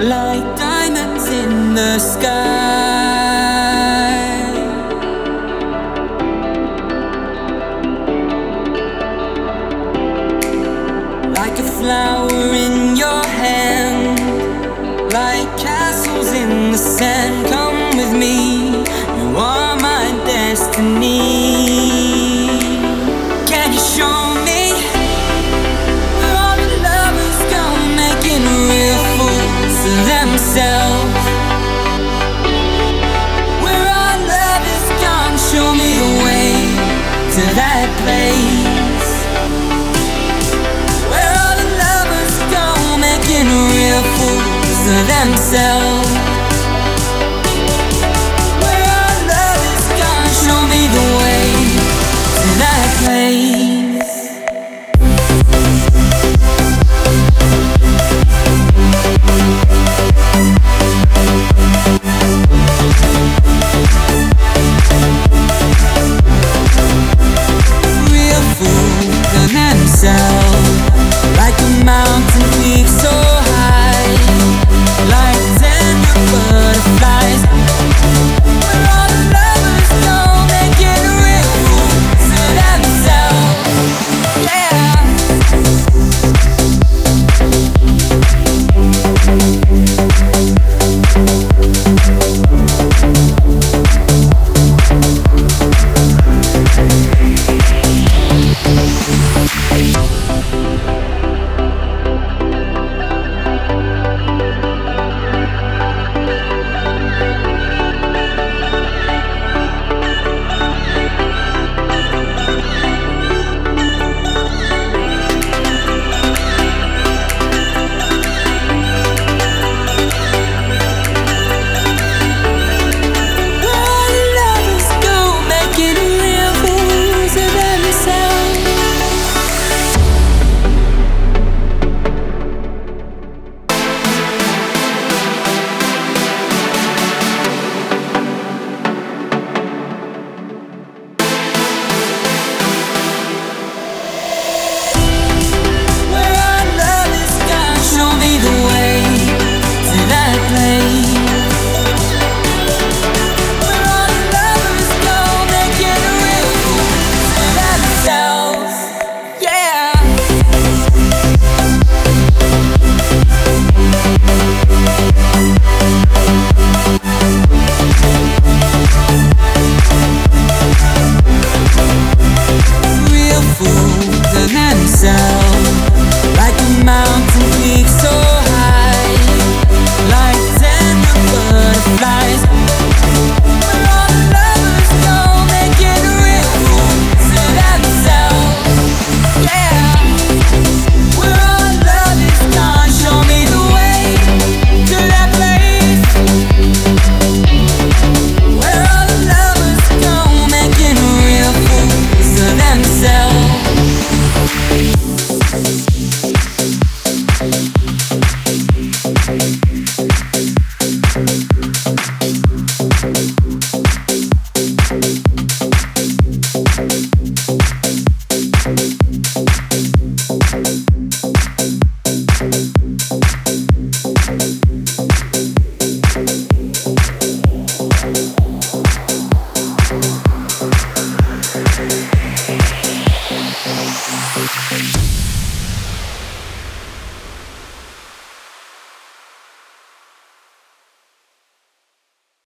like diamonds in the sky. Like a flower. to that place where all the lovers go making real fools of themselves.